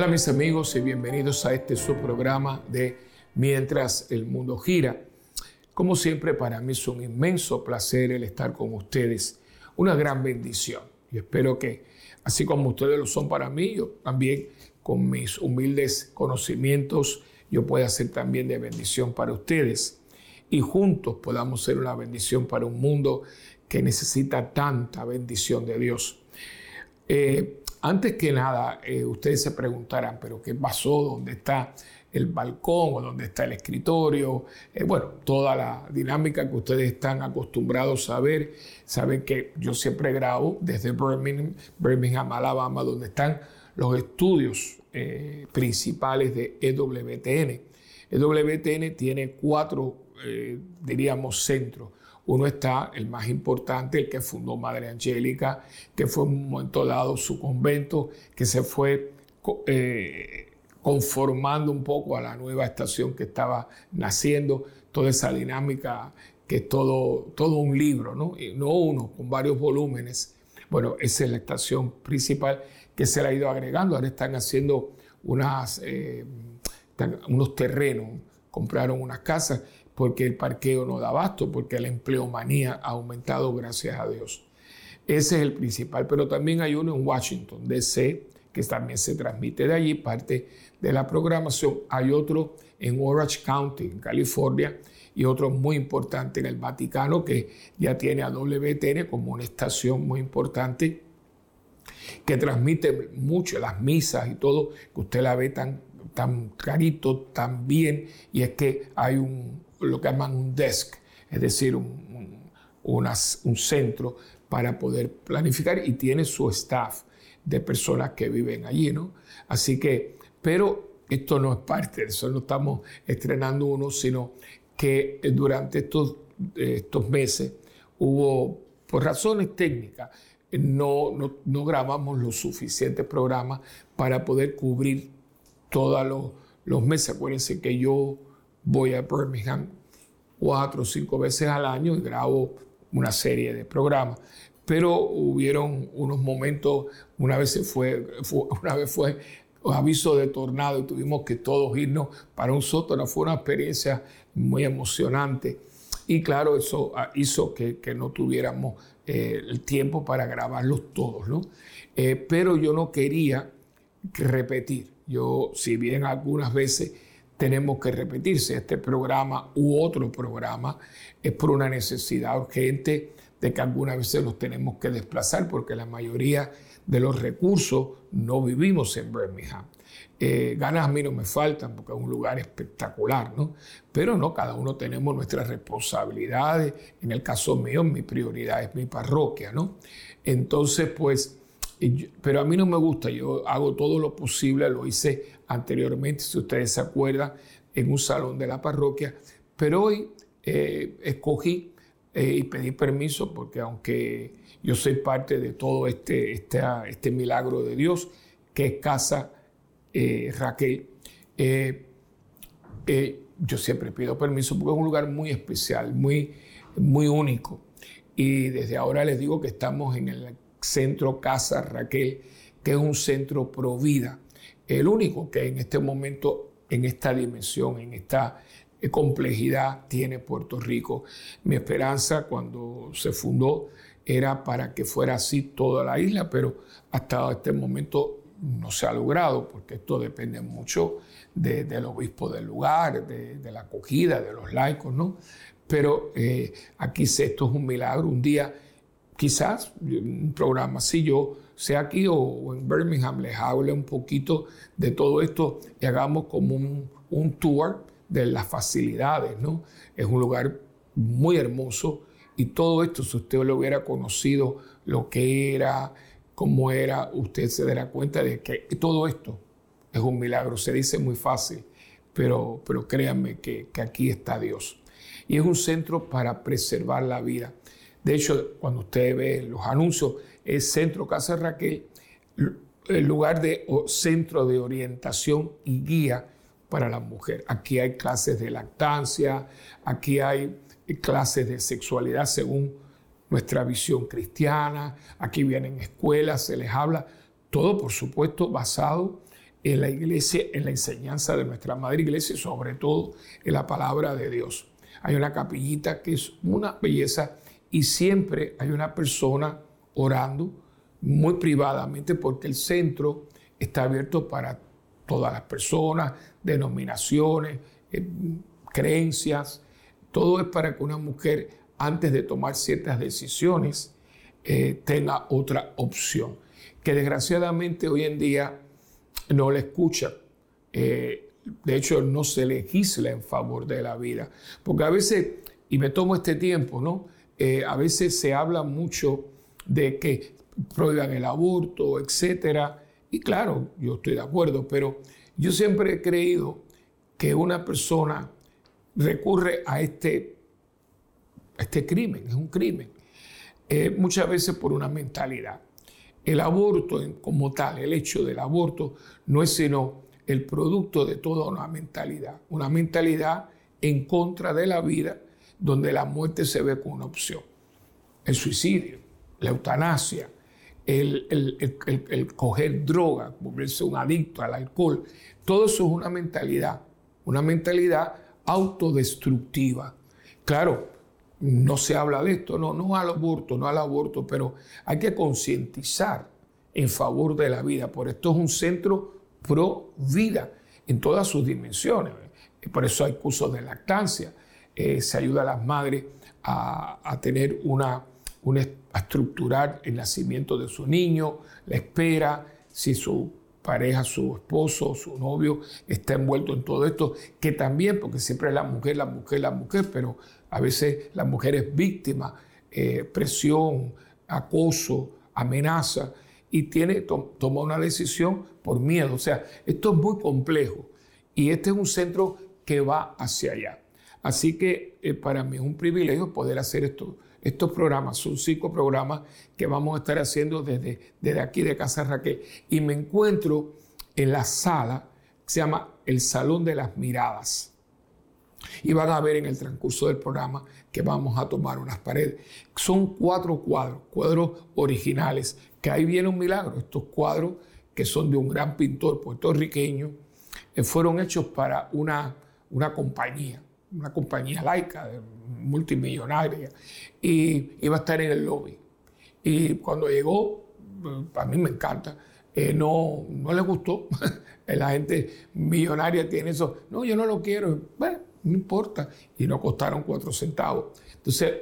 Hola mis amigos y bienvenidos a este su programa de Mientras el mundo gira. Como siempre para mí es un inmenso placer el estar con ustedes, una gran bendición. Y espero que así como ustedes lo son para mí, yo también con mis humildes conocimientos yo pueda ser también de bendición para ustedes y juntos podamos ser una bendición para un mundo que necesita tanta bendición de Dios. Eh, antes que nada, eh, ustedes se preguntarán, pero ¿qué pasó? ¿Dónde está el balcón o dónde está el escritorio? Eh, bueno, toda la dinámica que ustedes están acostumbrados a ver. Saben que yo siempre grabo desde Birmingham, Birmingham Alabama, donde están los estudios principales de EWTN. EWTN tiene cuatro, diríamos, centros uno está el más importante, el que fundó Madre Angélica, que fue en un momento dado su convento, que se fue eh, conformando un poco a la nueva estación que estaba naciendo, toda esa dinámica que es todo, todo un libro, ¿no? No uno, con varios volúmenes. Bueno, esa es la estación principal que se le ha ido agregando. Ahora están haciendo eh, unos terrenos, compraron unas casas porque el parqueo no da abasto, porque la empleomanía ha aumentado, gracias a Dios. Ese es el principal, pero también hay uno en Washington, D.C., que también se transmite de allí, parte de la programación. Hay otro en Orange County, en California, y otro muy importante en el Vaticano, que ya tiene a WTN como una estación muy importante, que transmite mucho las misas y todo, que usted la ve tan, tan clarito, tan bien, y es que hay un, lo que llaman un desk, es decir, un, un, centro para poder planificar y tiene su staff de personas que viven allí, ¿no? Así que, pero esto no es parte de eso, no estamos estrenando uno, sino que durante estos, estos meses hubo, por razones técnicas, no, no, no grabamos los suficientes programas para poder cubrir todos los, los meses. Acuérdense que yo voy a Birmingham cuatro o cinco veces al año y grabo una serie de programas. Pero hubieron unos momentos, una vez fue, una vez fue aviso de tornado y tuvimos que todos irnos para un sótano. Fue una experiencia muy emocionante. Y claro, eso ah, hizo que, no tuviéramos eh, el tiempo para grabarlos todos, ¿no? Eh, pero yo no quería repetir. Yo, si bien algunas veces tenemos que repetirse este programa u otro programa, es por una necesidad urgente de que algunas veces los tenemos que desplazar porque la mayoría de los recursos no vivimos en Birmingham. Eh, ganas a mí no me faltan porque es un lugar espectacular, ¿no? Pero no, cada uno tenemos nuestras responsabilidades. En el caso mío, mi prioridad es mi parroquia, ¿no? Entonces, pues, pero a mí no me gusta, yo hago todo lo posible, lo hice anteriormente, si ustedes se acuerdan, en un salón de la parroquia, pero hoy eh, escogí eh, y pedí permiso porque aunque yo soy parte de todo este, este, este milagro de Dios, que es Casa eh, Raquel, yo siempre pido permiso porque es un lugar muy especial, muy, muy único. Y desde ahora les digo que estamos en el centro Casa Raquel, que es un centro pro vida, el único que en este momento, en esta dimensión, en esta eh, complejidad tiene Puerto Rico. Mi esperanza cuando se fundó era para que fuera así toda la isla, pero hasta este momento no se ha logrado, porque esto depende mucho del obispo del lugar, de, la acogida, de los laicos, ¿no? Pero eh, aquí esto es un milagro. Un día quizás un programa así yo sea aquí o, en Birmingham les hable un poquito de todo esto y hagamos como un, tour de las facilidades, ¿no? Es un lugar muy hermoso y todo esto, si usted lo hubiera conocido, lo que era, cómo era, usted se dará cuenta de que todo esto es un milagro. Se dice muy fácil, pero, pero créanme que, que aquí está Dios. Y es un centro para preservar la vida. De hecho, cuando usted ve los anuncios, es Centro Casa Raquel, el lugar de centro de orientación y guía para la mujer. Aquí hay clases de lactancia, aquí hay clases de sexualidad según nuestra visión cristiana, aquí vienen escuelas, se les habla, todo por supuesto basado en la iglesia, en la enseñanza de nuestra madre iglesia y sobre todo en la palabra de Dios. Hay una capillita que es una belleza y siempre hay una persona orando muy privadamente porque el centro está abierto para todas las personas, denominaciones, eh, creencias. Todo es para que una mujer, antes de tomar ciertas decisiones, eh, tenga otra opción. Que desgraciadamente hoy en día no le escucha. Eh, de hecho, no se legisla en favor de la vida. Porque a veces, y me tomo este tiempo, ¿no? A veces se habla mucho de que prohíban el aborto, etcétera. Y claro, yo estoy de acuerdo, pero yo siempre he creído que una persona recurre a este, este crimen, es un crimen, eh, muchas veces por una mentalidad. El aborto como tal, el hecho del aborto, no es sino el producto de toda una mentalidad, una mentalidad en contra de la vida, donde la muerte se ve como una opción. El suicidio, la eutanasia, el, coger droga, volverse un adicto al alcohol, todo eso es una mentalidad, una mentalidad autodestructiva. Claro, no se habla de esto, no, no al aborto, no al aborto, pero hay que concientizar en favor de la vida. Por esto es un centro pro vida en todas sus dimensiones. Por eso hay cursos de lactancia. Eh, se ayuda a las madres a, tener una, una a estructurar el nacimiento de su niño, la espera, si su pareja, su esposo, su novio está envuelto en todo esto, que también, porque siempre es la mujer, la mujer, la mujer, pero a veces la mujer es víctima, eh, presión, acoso, amenaza, y tiene, toma una decisión por miedo. O sea, esto es muy complejo y este es un centro que va hacia allá. Así que eh, para mí es un privilegio poder hacer esto estos programas son cinco programas que vamos a estar haciendo desde, desde aquí de Casa Raquel. Y me encuentro en la sala que se llama el Salón de las Miradas. Y van a ver en el transcurso del programa que vamos a tomar unas paredes. Son cuatro cuadros, cuadros originales, que ahí viene un milagro. Estos cuadros, que son de un gran pintor puertorriqueño, eh, fueron hechos para una, una compañía una compañía laica, multimillonaria, y iba a estar en el lobby. Y cuando llegó, a mí me encanta, eh, no, no le gustó. La gente millonaria tiene eso. No, yo no lo quiero. Bueno, no importa. Y no costaron cuatro centavos. Entonces,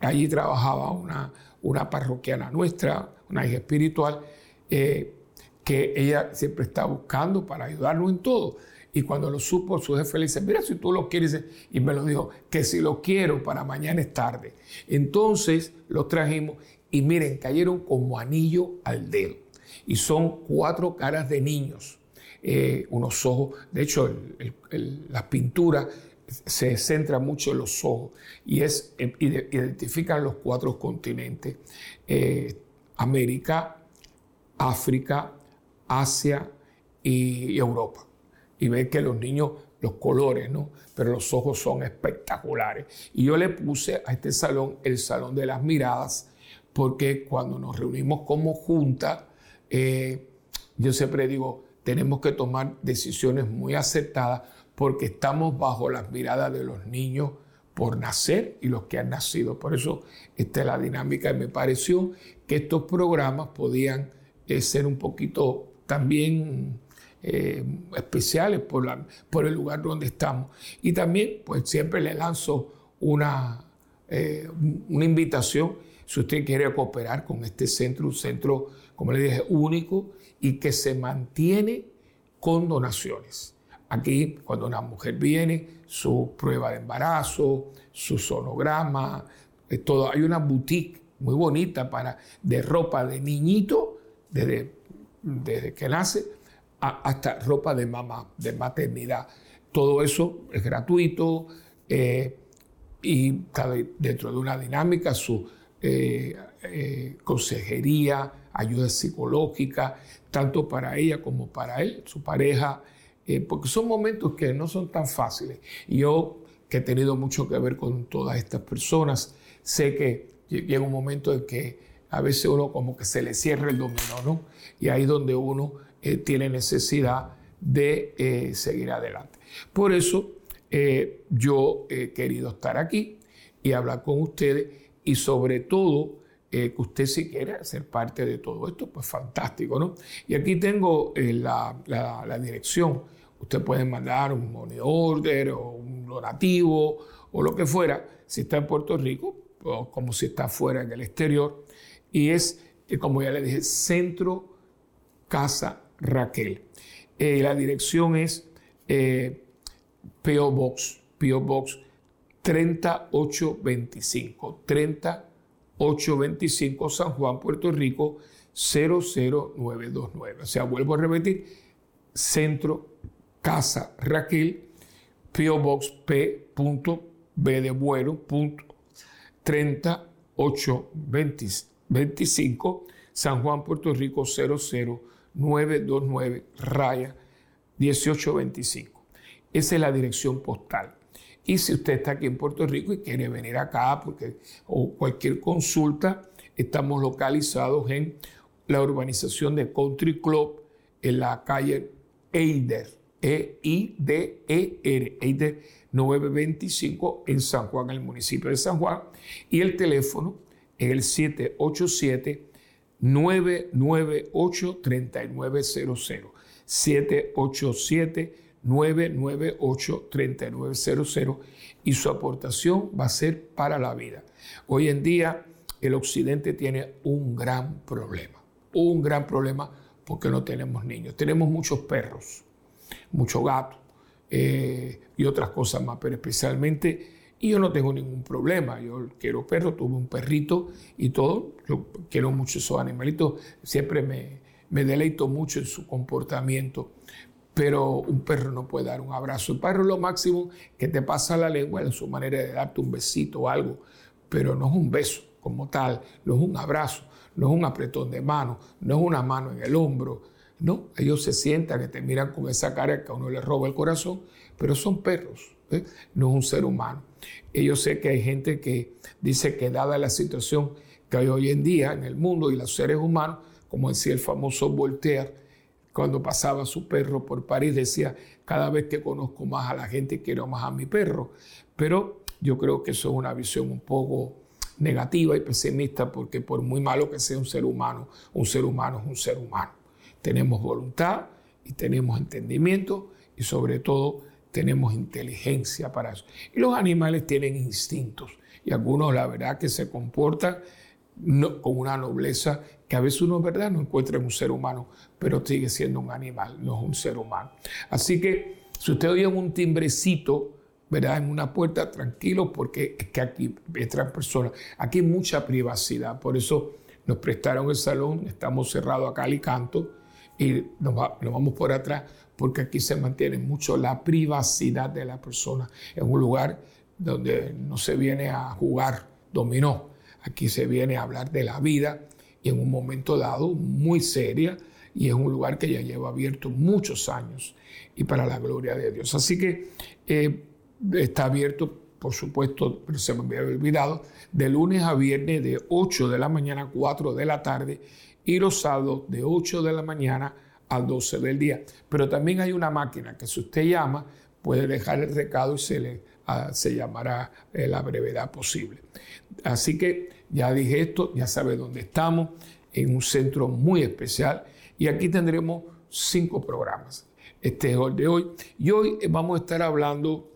allí trabajaba una, una parroquiana nuestra, una hija espiritual, eh, que ella siempre está buscando para ayudarnos en todo. Y cuando lo supo, su jefe le dice, mira, si tú lo quieres, y me lo dijo, que si lo quiero para mañana es tarde. Entonces lo trajimos y miren, cayeron como anillo al dedo. Y son cuatro caras de niños, eh, unos ojos, de hecho las pinturas se centra mucho en los ojos y es, identifican los cuatro continentes, eh, América, África, Asia y Europa y ve que los niños, los colores, ¿no? Pero los ojos son espectaculares. Y yo le puse a este salón el salón de las miradas, porque cuando nos reunimos como junta, eh, yo siempre digo, tenemos que tomar decisiones muy acertadas porque estamos bajo las miradas de los niños por nacer y los que han nacido. Por eso esta es la dinámica y me pareció que estos programas podían eh, ser un poquito también eh, especiales por, el lugar donde estamos. Y también, pues siempre le lanzo una, eh, una invitación, si usted quiere cooperar con este centro, un centro, como le dije, único y que se mantiene con donaciones. Aquí, cuando una mujer viene, su prueba de embarazo, su sonograma, eh, todo. Hay una boutique muy bonita para, de ropa de niñito, desde, desde que nace, hasta ropa de mamá, de maternidad. Todo eso es gratuito eh, y dentro de una dinámica su eh, eh, consejería, ayuda psicológica, tanto para ella como para él, su pareja, porque son momentos que no son tan fáciles. Yo, que he tenido mucho que ver con todas estas personas, sé que llega un momento en que a veces uno como que se le cierra el dominó, ¿no? Y ahí donde uno eh, tiene necesidad de eh, seguir adelante. Por eso eh, yo he querido estar aquí y hablar con ustedes y sobre todo que usted si quiere ser parte de todo esto, pues fantástico, ¿no? Y aquí tengo la, dirección. Usted puede mandar un money order o un donativo o lo que fuera, si está en Puerto Rico, o como si está fuera en el exterior. Y es, como ya le dije, Centro Casa Raquel. Eh, la dirección es eh, PO Box, PO Box 3825, 3825 San Juan, Puerto Rico 00929. O sea, vuelvo a repetir, Centro Casa Raquel, PO Box P.B de bueno, 3825 San Juan, Puerto Rico 00 929 raya 1825. Esa es la dirección postal. Y si usted está aquí en Puerto Rico y quiere venir acá porque, o cualquier consulta, estamos localizados en la urbanización de Country Club en la calle Eider, E-I-D-E-R, Eider 925 en San Juan, en el municipio de San Juan. Y el teléfono es el 787 998-3900. 787-998-3900 y su aportación va a ser para la vida. Hoy en día el occidente tiene un gran problema, un gran problema porque no tenemos niños. Tenemos muchos perros, muchos gatos eh, y otras cosas más, pero especialmente y yo no tengo ningún problema. Yo quiero perro, tuve un perrito y todo. Yo quiero mucho esos animalitos. Siempre me, me deleito mucho en su comportamiento. Pero un perro no puede dar un abrazo. El perro es lo máximo que te pasa la lengua en su manera de darte un besito o algo. Pero no es un beso como tal, no es un abrazo, no es un apretón de mano, no es una mano en el hombro. No, ellos se sientan y te miran con esa cara que a uno le roba el corazón, pero son perros, ¿eh? no es un ser humano. Yo sé que hay gente que dice que dada la situación que hay hoy en día en el mundo y los seres humanos, como decía el famoso Voltaire, cuando pasaba su perro por París, decía, cada vez que conozco más a la gente, quiero más a mi perro. Pero yo creo que eso es una visión un poco negativa y pesimista, porque por muy malo que sea un ser humano, un ser humano es un ser humano. Tenemos voluntad y tenemos entendimiento y sobre todo tenemos inteligencia para eso. Y los animales tienen instintos y algunos la verdad que se comportan con una nobleza que a veces uno verdad no encuentra en un ser humano, pero sigue siendo un animal, no es un ser humano. Así que si usted oye un timbrecito, ¿verdad? En una puerta, tranquilo, porque es que aquí entran personas. Aquí hay mucha privacidad, por eso nos prestaron el salón, estamos cerrados acá y canto y nos vamos por atrás porque aquí se mantiene mucho la privacidad de la persona. Es un lugar donde no se viene a jugar dominó, aquí se viene a hablar de la vida y en un momento dado muy seria y es un lugar que ya lleva abierto muchos años y para la gloria de Dios. Así que eh, está abierto, por supuesto, pero se me había olvidado, de lunes a viernes de 8 de la mañana a 4 de la tarde y los sábados de 8 de la mañana a 12 del día. Pero también hay una máquina que si usted llama, puede dejar el recado y se le ah, se llamará eh, la brevedad posible. Así que ya dije esto, ya sabe dónde estamos, en un centro muy especial y aquí tendremos cinco programas. Este es el de hoy y hoy vamos a estar hablando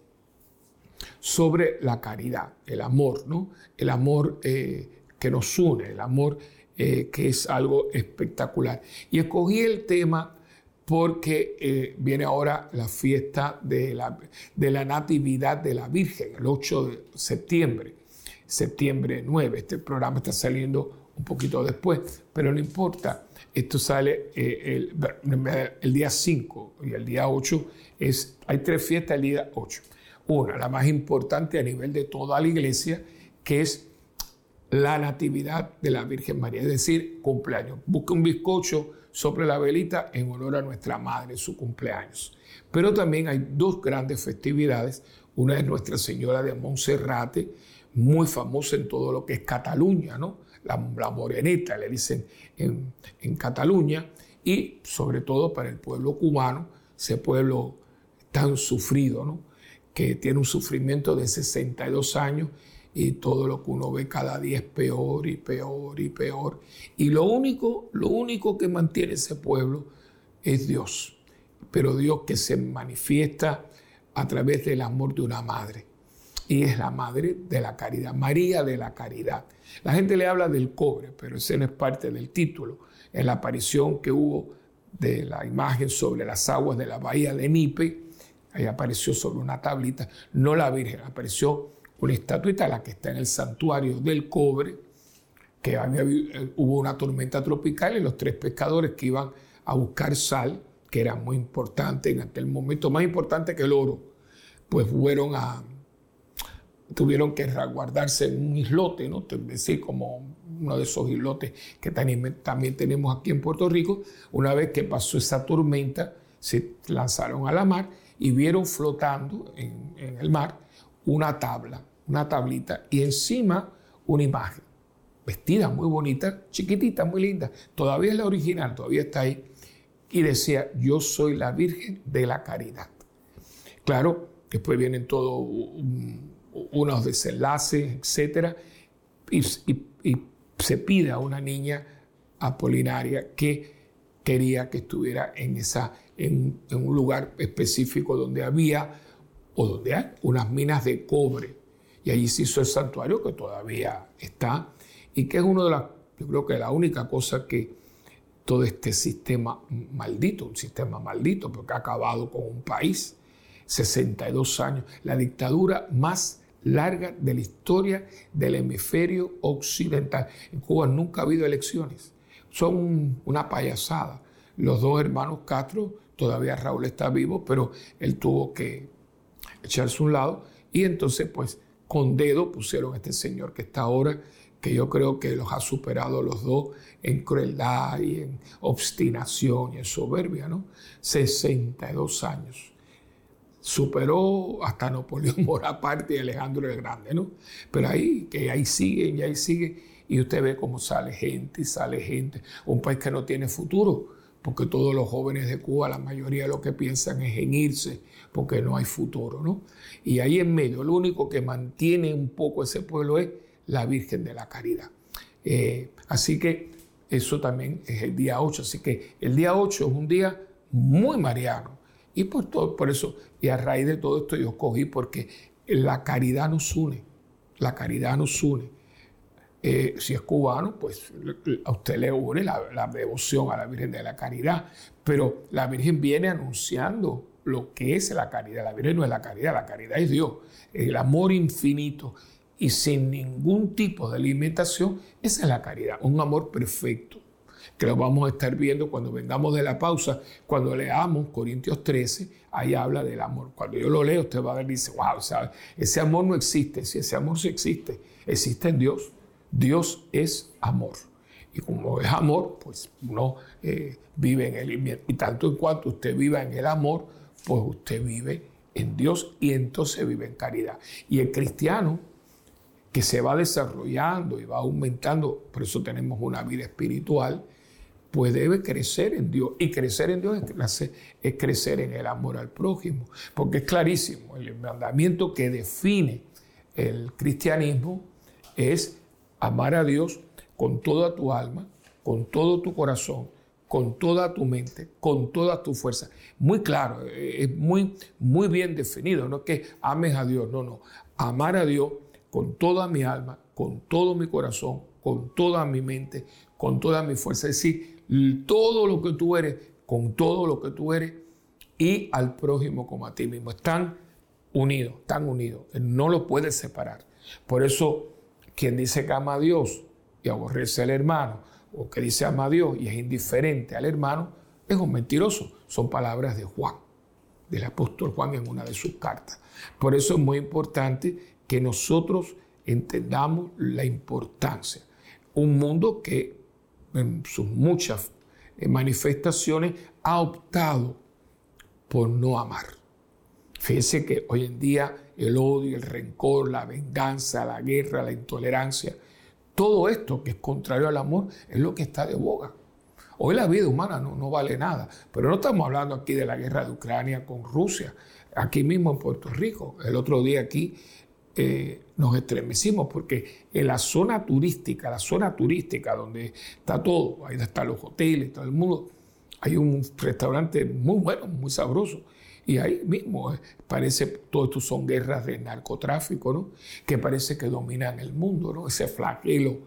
sobre la caridad, el amor, ¿no? El amor eh, que nos une, el amor eh, que es algo espectacular. Y escogí el tema porque eh, viene ahora la fiesta de la, de la Natividad de la Virgen, el 8 de septiembre, septiembre 9. Este programa está saliendo un poquito después, pero no importa. Esto sale eh, el, el, día 5 y el día 8. Es, hay tres fiestas el día 8. Una, la más importante a nivel de toda la iglesia, que es la natividad de la Virgen María, es decir, cumpleaños. Busque un bizcocho sobre la velita en honor a nuestra madre, su cumpleaños. Pero también hay dos grandes festividades. Una es Nuestra Señora de Monserrate, muy famosa en todo lo que es Cataluña, ¿no? la, moreneta, le dicen en, en Cataluña, y sobre todo para el pueblo cubano, ese pueblo tan sufrido, ¿no? que tiene un sufrimiento de 62 años y todo lo que uno ve cada día es peor y peor y peor. Y lo único, lo único que mantiene ese pueblo es Dios, pero Dios que se manifiesta a través del amor de una madre. Y es la madre de la caridad, María de la caridad. La gente le habla del cobre, pero ese no es parte del título. En la aparición que hubo de la imagen sobre las aguas de la bahía de Nipe, ahí apareció sobre una tablita, no la Virgen, apareció una estatuita, la que está en el santuario del cobre, que eh, hubo una tormenta tropical y los tres pescadores que iban a buscar sal, que era muy importante en aquel momento, más importante que el oro, pues fueron a, tuvieron que resguardarse en un islote, ¿no? es decir, como uno de esos islotes que también tenemos aquí en Puerto Rico. Una vez que pasó esa tormenta, se lanzaron a la mar y vieron flotando en el mar una tabla, una tablita, y encima una imagen, vestida muy bonita, chiquitita, muy linda. Todavía es la original, todavía está ahí. Y decía, yo soy la Virgen de la Caridad. Claro, después vienen todos unos desenlaces, etc. Y, se pide a una niña apolinaria que quería que estuviera en, esa, en un lugar específico donde había o donde hay unas minas de cobre. Y allí se hizo el santuario que todavía está y que es uno de las, yo creo que la única cosa que todo este sistema maldito, un sistema maldito porque ha acabado con un país, 62 años, la dictadura más larga de la historia del hemisferio occidental. En Cuba nunca ha habido elecciones, son una payasada. Los dos hermanos Castro, todavía Raúl está vivo, pero él tuvo que echarse un lado y entonces pues con dedo pusieron a este señor que está ahora, que yo creo que los ha superado los dos en crueldad y en obstinación y en soberbia, ¿no? 62 años. Superó hasta Napoleón Bonaparte y Alejandro el Grande, ¿no? Pero ahí, que ahí siguen y ahí sigue, y usted ve cómo sale gente y sale gente. Un país que no tiene futuro, porque todos los jóvenes de Cuba, la mayoría lo que piensan es en irse porque no hay futuro, ¿no? Y ahí en medio, lo único que mantiene un poco ese pueblo es la Virgen de la Caridad. Eh, así que eso también es el día 8, así que el día 8 es un día muy mariano. Y por, todo, por eso, y a raíz de todo esto yo cogí porque la caridad nos une, la caridad nos une. Eh, si es cubano, pues a usted le une la, devoción a la Virgen de la Caridad, pero la Virgen viene anunciando lo que es la caridad. La Virgen no es la caridad, la caridad es Dios, el amor infinito y sin ningún tipo de alimentación, esa es la caridad, un amor perfecto, que lo vamos a estar viendo cuando vengamos de la pausa, cuando leamos Corintios 13, ahí habla del amor. Cuando yo lo leo, usted va a ver y dice, wow, ese amor no existe, si ese amor sí existe, existe en Dios. Dios es amor. Y como es amor, pues uno eh, vive en él. Y tanto en cuanto usted viva en el amor, pues usted vive en Dios y entonces vive en caridad. Y el cristiano que se va desarrollando y va aumentando, por eso tenemos una vida espiritual, pues debe crecer en Dios. Y crecer en Dios es crecer en el amor al prójimo, porque es clarísimo, el mandamiento que define el cristianismo es amar a Dios con toda tu alma, con todo tu corazón, con toda tu mente, con toda tu fuerza. Muy claro, eh, es muy, muy bien definido. No es que ames a Dios, no, no. Amar a Dios con toda mi alma, con todo mi corazón, con toda mi mente, con toda mi fuerza. Es decir, todo lo que tú eres, con todo lo que tú eres y al prójimo como a ti mismo. Están unidos, están unidos. No lo puedes separar. Por eso, quien dice que ama a Dios y aborrece al hermano, o que dice ama a Dios y es indiferente al hermano, es un mentiroso. Son palabras de Juan, del apóstol Juan en una de sus cartas. Por eso es muy importante que nosotros entendamos la importancia. Un mundo que en sus muchas manifestaciones ha optado por no amar. Fíjense que hoy en día el odio, el rencor, la venganza, la guerra, la intolerancia, todo esto que es contrario al amor es lo que está de boga. Hoy la vida humana no, no vale nada, pero no estamos hablando aquí de la guerra de Ucrania con Rusia, aquí mismo en Puerto Rico. El otro día aquí eh, nos estremecimos porque en la zona turística, la zona turística donde está todo, ahí están los hoteles, todo el mundo, hay un restaurante muy bueno, muy sabroso. Y ahí mismo eh, parece, todo esto son guerras de narcotráfico, ¿no? Que parece que dominan el mundo, ¿no? Ese flagelo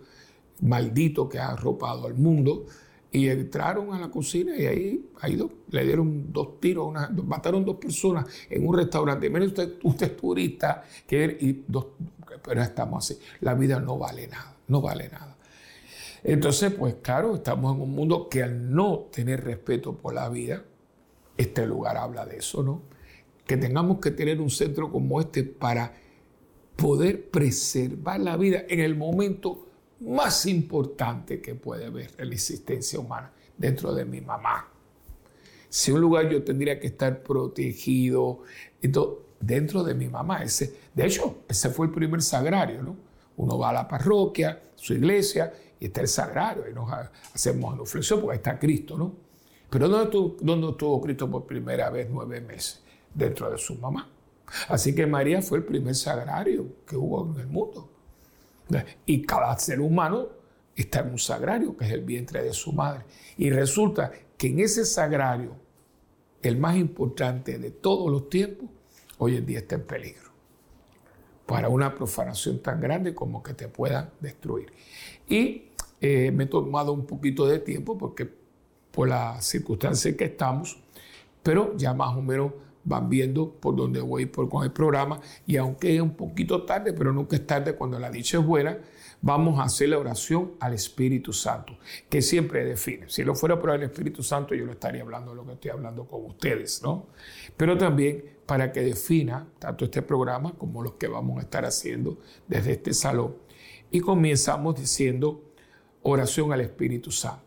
maldito que ha arropado al mundo. Y entraron a la cocina y ahí, ahí le dieron dos tiros, mataron dos personas en un restaurante. Mire usted, usted es turista, que, y pero estamos así. La vida no vale nada, no vale nada. Entonces, pues claro, estamos en un mundo que al no tener respeto por la vida, este lugar habla de eso, ¿no? Que tengamos que tener un centro como este para poder preservar la vida en el momento más importante que puede haber en la existencia humana, dentro de mi mamá. Si un lugar yo tendría que estar protegido, dentro de mi mamá. Ese, de hecho, ese fue el primer sagrario, ¿no? Uno va a la parroquia, su iglesia, y está el sagrario, y nos hacemos genuflexión porque está Cristo, ¿no? Pero ¿dónde estuvo, ¿dónde estuvo Cristo por primera vez nueve meses? Dentro de su mamá. Así que María fue el primer sagrario que hubo en el mundo. Y cada ser humano está en un sagrario, que es el vientre de su madre. Y resulta que en ese sagrario, el más importante de todos los tiempos, hoy en día está en peligro. Para una profanación tan grande como que te pueda destruir. Y eh, me he tomado un poquito de tiempo porque por las circunstancias en que estamos, pero ya más o menos van viendo por dónde voy por, con el programa y aunque es un poquito tarde, pero nunca es tarde cuando la dicha es buena, vamos a hacer la oración al Espíritu Santo, que siempre define. Si lo fuera por el Espíritu Santo, yo lo estaría hablando de lo que estoy hablando con ustedes, ¿no? Pero también para que defina tanto este programa como los que vamos a estar haciendo desde este salón. Y comenzamos diciendo oración al Espíritu Santo.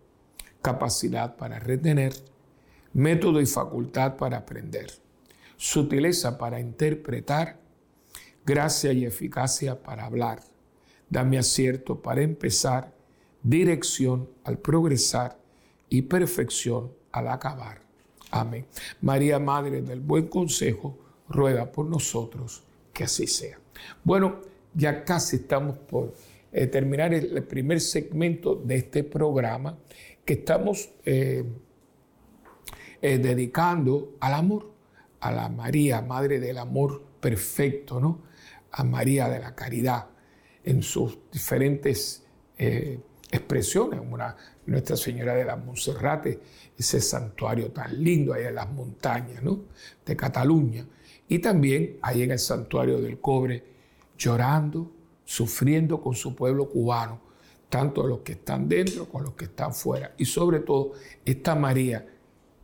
capacidad para retener, método y facultad para aprender sutileza para interpretar, gracia y eficacia para hablar. Dame acierto para empezar, dirección al progresar y perfección al acabar. Amén. María, Madre del Buen Consejo, ruega por nosotros que así sea. Bueno, ya casi estamos por eh, terminar el, primer segmento de este programa que estamos eh, eh, dedicando al amor a la María, Madre del Amor Perfecto, ¿no? A María de la Caridad en sus diferentes eh, expresiones. Una, Nuestra Señora de la Monserrate, ese santuario tan lindo ahí en las montañas, ¿no? De Cataluña. Y también ahí en el santuario del cobre, llorando, sufriendo con su pueblo cubano, tanto los que están dentro como los que están fuera. Y sobre todo, esta María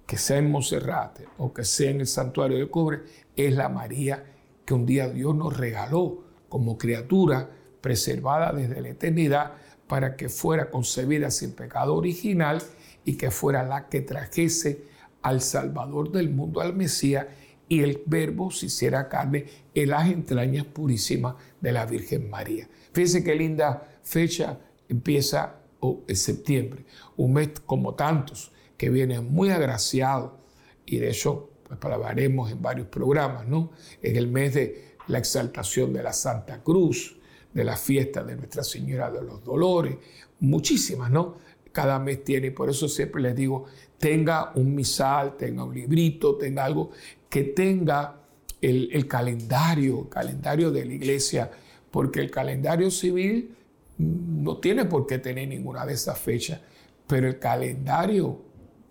que sea en Monserrate o que sea en el santuario de cobre, es la María que un día Dios nos regaló como criatura preservada desde la eternidad para que fuera concebida sin pecado original y que fuera la que trajese al Salvador del mundo, al Mesías, y el Verbo se hiciera carne en las entrañas purísimas de la Virgen María. Fíjense qué linda fecha empieza en septiembre, un mes como tantos que viene muy agraciado y de eso pues hablaremos en varios programas, ¿no? En el mes de la exaltación de la Santa Cruz, de la fiesta de Nuestra Señora de los Dolores, muchísimas, ¿no? Cada mes tiene, por eso siempre les digo, tenga un misal, tenga un librito, tenga algo que tenga el, el calendario, calendario de la iglesia, porque el calendario civil no tiene por qué tener ninguna de esas fechas, pero el calendario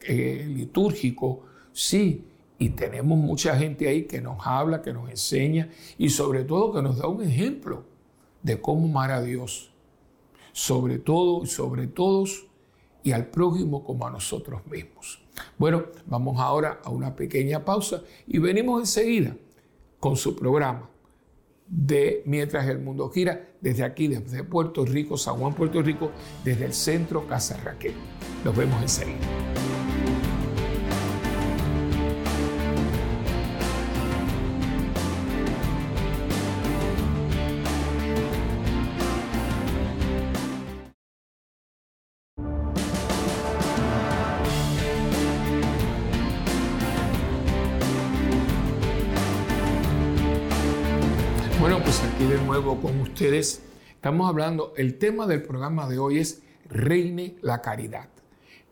eh, litúrgico, sí, y tenemos mucha gente ahí que nos habla, que nos enseña y sobre todo que nos da un ejemplo de cómo amar a Dios. sobre todo y sobre todos y al prójimo como a nosotros mismos. Bueno, vamos ahora a una pequeña pausa y venimos enseguida con su programa de Mientras el Mundo Gira, desde aquí, desde Puerto Rico, San Juan, Puerto Rico, desde el centro Casa Raquel. Nos vemos enseguida. Ustedes. Estamos hablando, el tema del programa de hoy es Reine la caridad.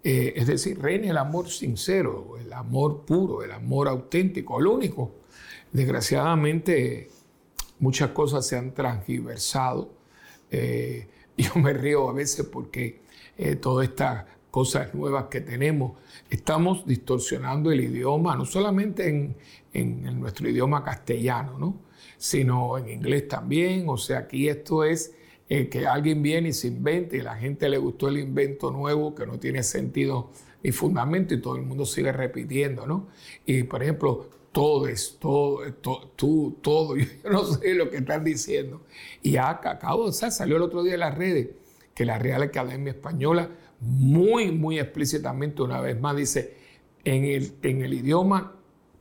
Eh, es decir, reine el amor sincero, el amor puro, el amor auténtico, el único. Desgraciadamente, muchas cosas se han transgiversado. Eh, yo me río a veces porque eh, todas estas cosas nuevas que tenemos, estamos distorsionando el idioma, no solamente en, en nuestro idioma castellano, ¿no? sino en inglés también. O sea, aquí esto es eh, que alguien viene y se invente y la gente le gustó el invento nuevo que no tiene sentido ni fundamento y todo el mundo sigue repitiendo, ¿no? Y por ejemplo, todo es, todo, tú, todo, yo no sé lo que están diciendo. Y acá, acabo, o sea, salió el otro día en las redes que la Real Academia Española muy, muy explícitamente una vez más dice, en el, en el idioma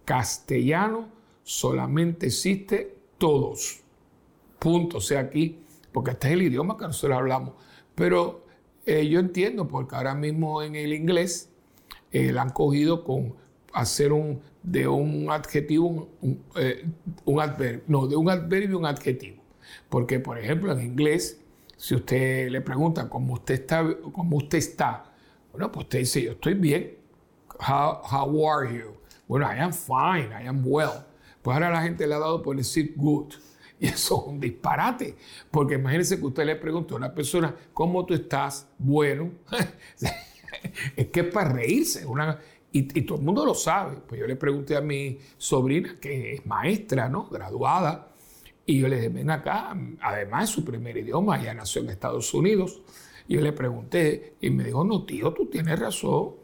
castellano solamente existe todos. Punto. O sea, aquí, porque este es el idioma que nosotros hablamos. Pero eh, yo entiendo, porque ahora mismo en el inglés eh, la han cogido con hacer un de un adjetivo, un, eh, adverbio, no, de un adverbio un adjetivo. Porque, por ejemplo, en inglés, si usted le pregunta cómo usted está, cómo usted está, bueno, pues usted dice, yo estoy bien. How, how are you? Bueno, I am fine, I am well. Pues ahora la gente le ha dado por decir good. Y eso es un disparate. Porque imagínense que usted le pregunta a una persona, ¿cómo tú estás? Bueno. es que es para reírse. y, todo el mundo lo sabe. Pues yo le pregunté a mi sobrina, que es maestra, ¿no? Graduada. Y yo le dije, ven acá, además es su primer idioma, ella nació en Estados Unidos. Yo le pregunté y me dijo, no, tío, tú tienes razón.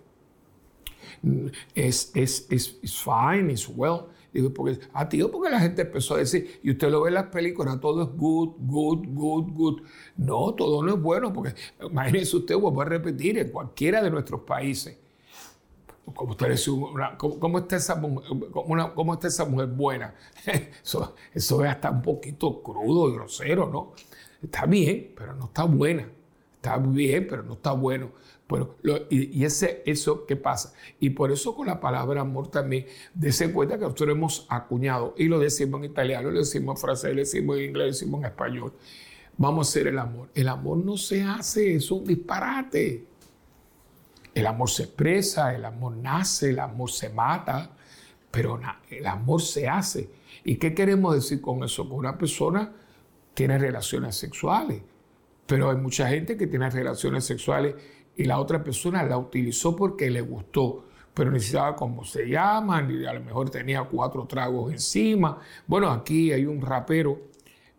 Es, es, es, fine, it's well. Digo, porque, ah, tío, porque la gente empezó a decir, y usted lo ve en las películas, todo es good, good, good, good. No, todo no es bueno, porque imagínese usted, voy a repetir, en cualquiera de nuestros países. Como usted dice, ¿cómo, está esa mujer, cómo, está esa mujer buena? Eso, eso es hasta un poquito crudo y grosero, ¿no? Está bien, pero no está buena. Está bien, pero no está bueno. Bueno, y, ese, eso qué pasa. Y por eso con la palabra amor también, dése cuenta que nosotros hemos acuñado, y lo decimos en italiano, lo decimos en francés, lo decimos en inglés, lo decimos en español. Vamos a hacer el amor. El amor no se hace, es un disparate. El amor se expresa, el amor nace, el amor se mata, pero el amor se hace. ¿Y qué queremos decir con eso? Que una persona tiene relaciones sexuales, pero hay mucha gente que tiene relaciones sexuales y la otra persona la utilizó porque le gustó, pero necesitaba cómo se llaman y a lo mejor tenía cuatro tragos encima. Bueno, aquí hay un rapero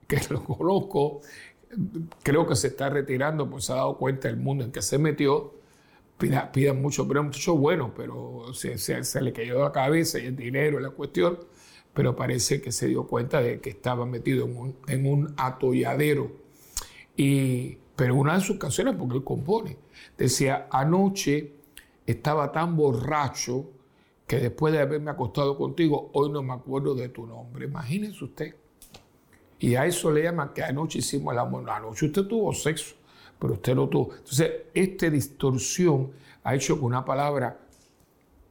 que lo conozco, creo que se está retirando, pues se ha dado cuenta del mundo en que se metió. Pida, mucho, pero mucho bueno, pero se, le cayó la cabeza y el dinero, la cuestión, pero parece que se dio cuenta de que estaba metido en un, en un atolladero. Y, pero una de sus canciones, porque él compone, Decía, anoche estaba tan borracho que después de haberme acostado contigo, hoy no me acuerdo de tu nombre. Imagínese usted. Y a eso le llaman que anoche hicimos el amor. Anoche usted tuvo sexo, pero usted no tuvo. Entonces, esta distorsión ha hecho que una palabra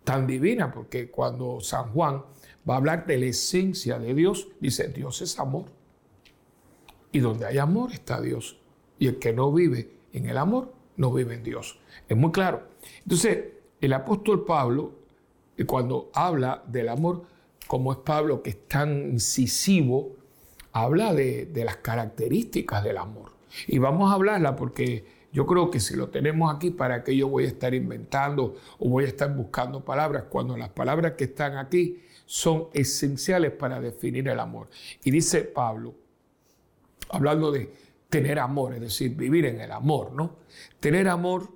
tan divina, porque cuando San Juan va a hablar de la esencia de Dios, dice, Dios es amor. Y donde hay amor está Dios. Y el que no vive en el amor no vive en Dios. Es muy claro. Entonces, el apóstol Pablo, eh, cuando habla del amor, como es Pablo que es tan incisivo, habla de, las características del amor. Y vamos a hablarla porque yo creo que si lo tenemos aquí, ¿para qué yo voy a estar inventando o voy a estar buscando palabras cuando las palabras que están aquí son esenciales para definir el amor? Y dice Pablo, hablando de tener amor, es decir, vivir en el amor, ¿no? Tener amor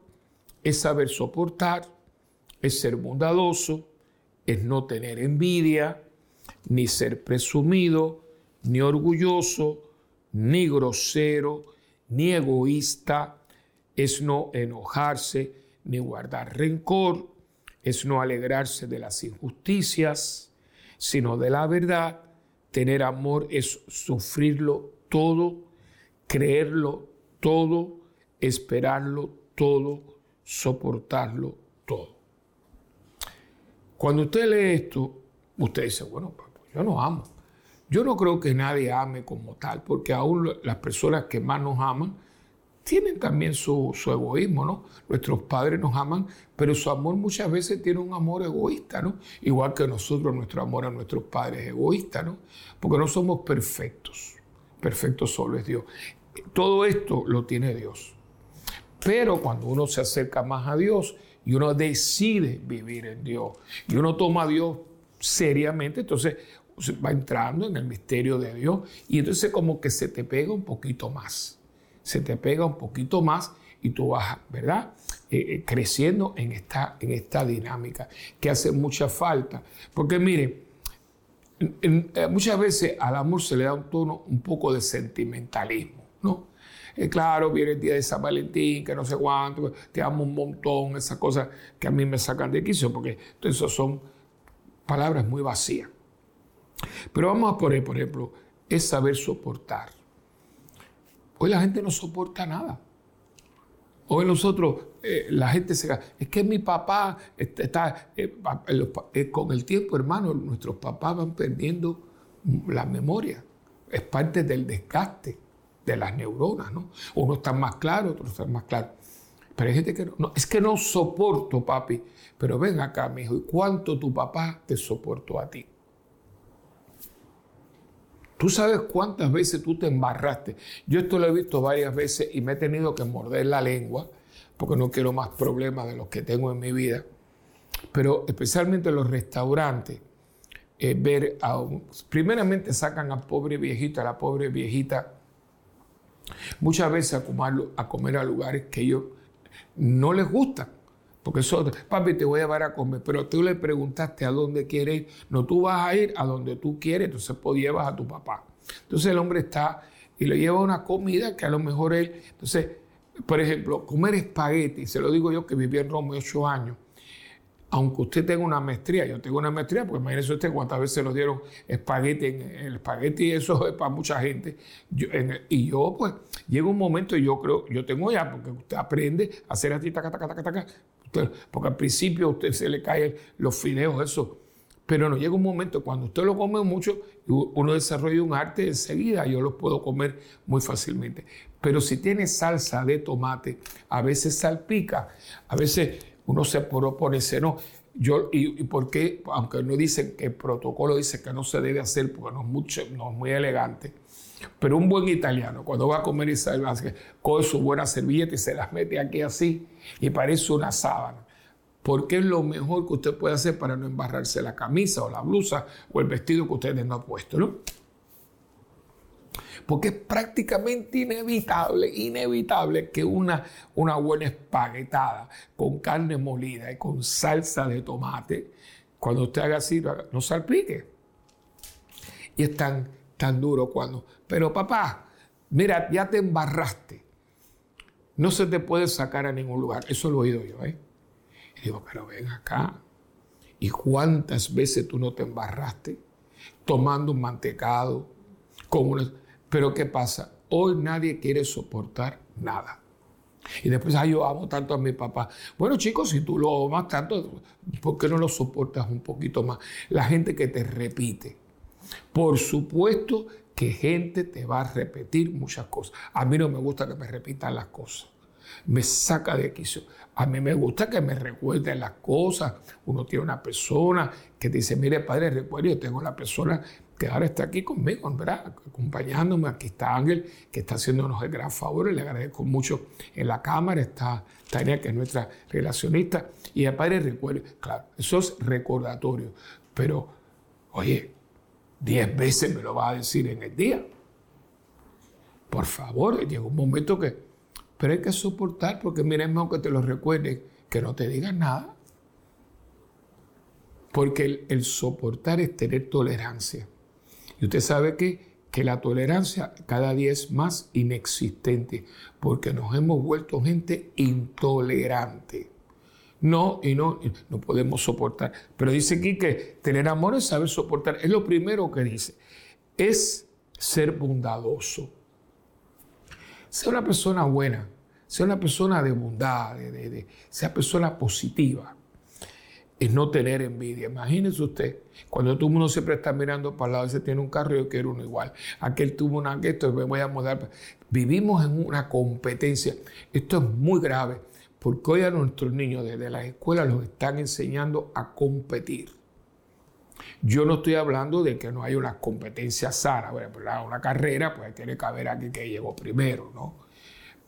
es saber soportar, es ser bondadoso, es no tener envidia, ni ser presumido, ni orgulloso, ni grosero, ni egoísta, es no enojarse, ni guardar rencor, es no alegrarse de las injusticias, sino de la verdad. Tener amor es sufrirlo todo, creerlo todo, esperarlo todo, soportarlo todo. Cuando usted lee esto, usted dice, bueno, yo no amo. Yo no creo que nadie ame como tal, porque aún las personas que más nos aman tienen también su, egoísmo, ¿no? Nuestros padres nos aman, pero su amor muchas veces tiene un amor egoísta, ¿no? Igual que nosotros, nuestro amor a nuestros padres es egoísta, ¿no? Porque no somos perfectos. Perfecto solo es Dios. Todo esto lo tiene Dios. Pero cuando uno se acerca más a Dios y uno decide vivir en Dios y uno toma a Dios seriamente, entonces va entrando en el misterio de Dios y entonces como que se te pega un poquito más se te pega un poquito más y tú vas, ¿verdad? Eh, eh, creciendo en esta, en esta dinámica que hace mucha falta. Porque mire, eh, muchas veces al amor se le da un tono un poco de sentimentalismo, ¿no? claro, viene el día de San Valentín, que no sé cuánto, te amo un montón, esas cosas que a mí me sacan de quicio, porque entonces son palabras muy vacías. Pero vamos a poner, por ejemplo, es saber soportar. Hoy la gente no soporta nada. Hoy nosotros, eh, la gente se... Es que mi papá está... Eh, eh, con el tiempo, hermano, nuestros papás van perdiendo la memoria. Es parte del desgaste de las neuronas, ¿no? Uno está más claro, otro está más claro. Pero hay gente que no, Es que no soporto, papi. Pero ven acá, mi hijo, ¿y cuánto tu papá te soportó a ti? Tú sabes cuántas veces tú te embarraste. Yo esto lo he visto varias veces y me he tenido que morder la lengua porque no quiero más problemas de los que tengo en mi vida. Pero especialmente en los restaurantes, eh, ver a primeramente sacan a pobre viejita, a la pobre viejita, muchas veces a comer, a comer a lugares que ellos no les gustan. Porque eso, papi, te voy a llevar a comer, pero tú le preguntaste a dónde quiere ir. No, tú vas a ir a donde tú quieres, entonces pues llevas a tu papá. Entonces el hombre está y le lleva una comida que a lo mejor él. Entonces, por ejemplo, comer espagueti, se lo digo yo que viví en Roma ocho años aunque usted tenga una maestría, yo tengo una maestría, pues imagínese usted cuántas veces nos dieron espagueti, en, el espagueti eso es para mucha gente, y yo pues llega un momento y yo creo, yo tengo ya, porque usted aprende a hacer así, taca, taca, taca, taca, porque al principio a usted se le caen los fideos, eso, pero no llega un momento cuando usted lo come mucho, uno desarrolla un arte enseguida, yo lo puedo comer muy fácilmente. Pero si tiene salsa de tomate, a veces salpica, a veces uno se propone, no, yo, y, y por qué, aunque no dicen que el protocolo dice que no se debe hacer porque no es, mucho, no es muy elegante, pero un buen italiano, cuando va a comer salvaje, coge su buena servilleta y se las mete aquí así y parece una sábana. Porque es lo mejor que usted puede hacer para no embarrarse la camisa o la blusa o el vestido que usted ha puesto, ¿no? porque es prácticamente inevitable, inevitable que una, una buena espaguetada con carne molida y con salsa de tomate, cuando usted haga así, no salpique. Y es tan, tan duro cuando, pero papá, mira, ya te embarraste. No se te puede sacar a ningún lugar. Eso lo he oído yo, ¿eh? Y digo, pero ven acá. ¿Y cuántas veces tú no te embarraste tomando un mantecado con. Pero ¿qué pasa? Hoy nadie quiere soportar nada. Y después, ay, yo amo tanto a mi papá. Bueno, chicos, si tú lo amas tanto, ¿por qué no lo soportas un poquito más? La gente que te repite. Por supuesto que gente te va a repetir muchas cosas. A mí no me gusta que me repitan las cosas. Me saca de quicio. A mí me gusta que me recuerden las cosas. Uno tiene una persona que dice, mire, padre, recuerde, yo tengo la persona que ahora está aquí conmigo, ¿verdad? Acompañándome. Aquí está Ángel, que está haciéndonos el gran favor, y le agradezco mucho en la cámara. Está Tania, que es nuestra relacionista. Y el padre recuerde, claro, eso es recordatorio. Pero, oye, diez veces me lo va a decir en el día. por favor, llega un momento que, pero hay que soportar porque miren, aunque te lo recuerden, que no te digan nada. Porque el, soportar es tener tolerancia. Y usted sabe que, que la tolerancia cada día es más inexistente porque nos hemos vuelto gente intolerante. No, y no, no podemos soportar. Pero dice aquí que tener amor es saber soportar. Es lo primero que dice. Es ser bondadoso. Sea una persona buena, sea una persona de bondad, de, sea persona positiva. Es no tener envidia. Imagínese usted, cuando todo el mundo siempre está mirando para el lado, ese tiene un carro, yo quiero uno igual. Aquel tuvo una esto, me voy a mudar. Vivimos en una competencia. Esto es muy grave porque hoy a nuestros niños desde las escuelas los están enseñando a competir. Yo no estoy hablando de que no hay una competencia sana, bueno, una carrera, pues tiene que haber aquí que llegó primero, ¿no?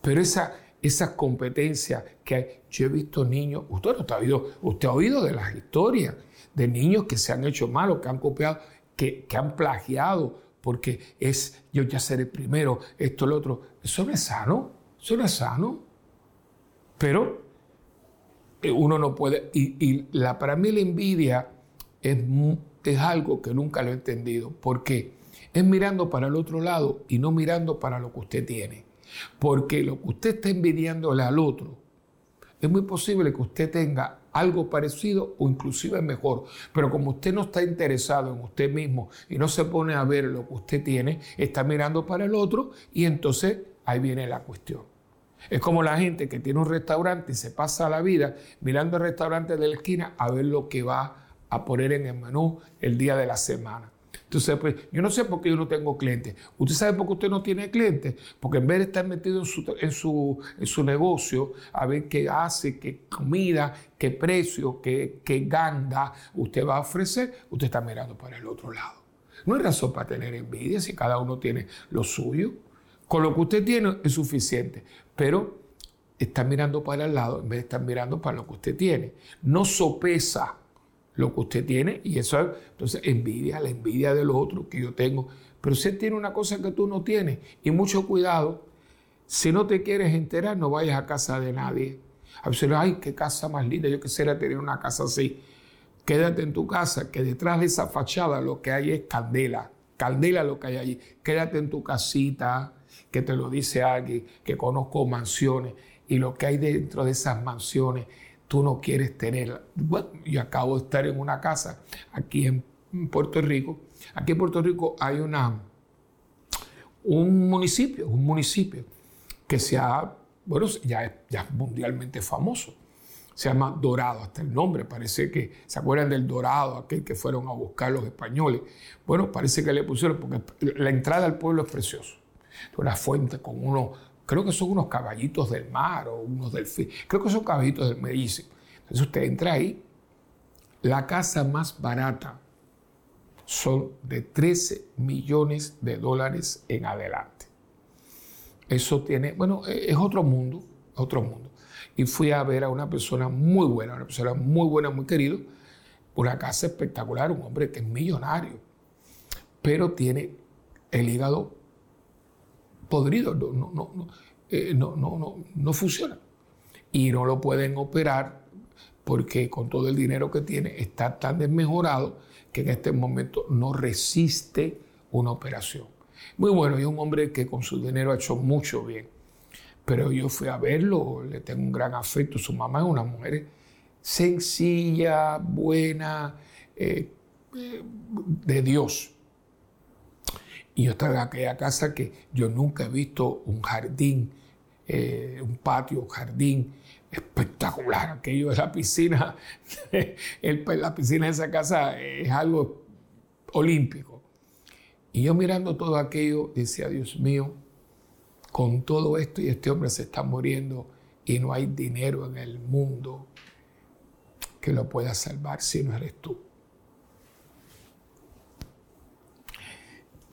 Pero esa, esa competencia que hay, yo he visto niños, usted no ha oído, usted ha oído de las historias de niños que se han hecho malos, que han copiado, que, que han plagiado, porque es yo ya seré primero, esto, lo otro. Eso es sano, eso es sano. Pero eh, uno no puede, y, la, para mí la envidia es, es algo que nunca lo he entendido. ¿Por qué? Es mirando para el otro lado y no mirando para lo que usted tiene. Porque lo que usted está envidiándole al otro, es muy posible que usted tenga algo parecido o inclusive mejor. Pero como usted no está interesado en usted mismo y no se pone a ver lo que usted tiene, está mirando para el otro y entonces ahí viene la cuestión. Es como la gente que tiene un restaurante y se pasa la vida mirando el restaurante de la esquina a ver lo que va a poner en el menú el día de la semana. Entonces, pues, yo no sé por qué yo no tengo clientes. ¿Usted sabe por qué usted no tiene clientes? Porque en vez de estar metido en su, en su, en su negocio, a ver qué hace, qué comida, qué precio, qué, qué usted va a ofrecer, usted está mirando para el otro lado. No hay razón para tener envidia si cada uno tiene lo suyo. Con lo que usted tiene es suficiente pero está mirando para el lado en vez de estar mirando para lo que usted tiene. No sopesa lo que usted tiene y eso es, entonces, envidia, la envidia de los otros que yo tengo. Pero usted tiene una cosa que tú no tienes y mucho cuidado. Si no te quieres enterar, no vayas a casa de nadie. A veces, ay, qué casa más linda, yo quisiera tener una casa así. Quédate en tu casa, que detrás de esa fachada lo que hay es candela. Candela lo que hay allí. Quédate en tu casita, que te lo dice alguien, que conozco mansiones y lo que hay dentro de esas mansiones tú no quieres tener. Bueno, yo acabo de estar en una casa aquí en Puerto Rico. Aquí en Puerto Rico hay una, un municipio, un municipio que se ha, bueno, ya es, ya mundialmente famoso. Se llama Dorado, hasta el nombre, parece que, ¿se acuerdan del Dorado, aquel que fueron a buscar los españoles? Bueno, parece que le pusieron, porque la entrada al pueblo es precioso una fuente con unos, creo que son unos caballitos del mar o unos delfines, creo que son caballitos del mar. Entonces usted entra ahí, la casa más barata son de 13 millones de dólares en adelante. Eso tiene, bueno, e, es otro mundo, otro mundo. Y fui a ver a una persona muy buena, una persona muy buena, muy querido, una casa espectacular, un hombre que es millonario, pero tiene el hígado podrido, no, no, no, eh, no, no, no, funciona. Y no lo pueden operar porque con todo el dinero que tiene está tan desmejorado que en este momento no resiste una operación. Muy bueno, y un hombre que con su dinero ha hecho mucho bien. Pero yo fui a verlo, le tengo un gran afecto. Su mamá es una mujer sencilla, buena, eh, eh, de Dios. Y yo estaba en aquella casa que yo nunca he visto un jardín, eh, un patio, un jardín espectacular. Aquello de la piscina, el, la piscina de esa casa es algo olímpico. Y yo mirando todo aquello, decía, Dios mío, con todo esto y este hombre se está muriendo y no hay dinero en el mundo que lo pueda salvar si no eres tú.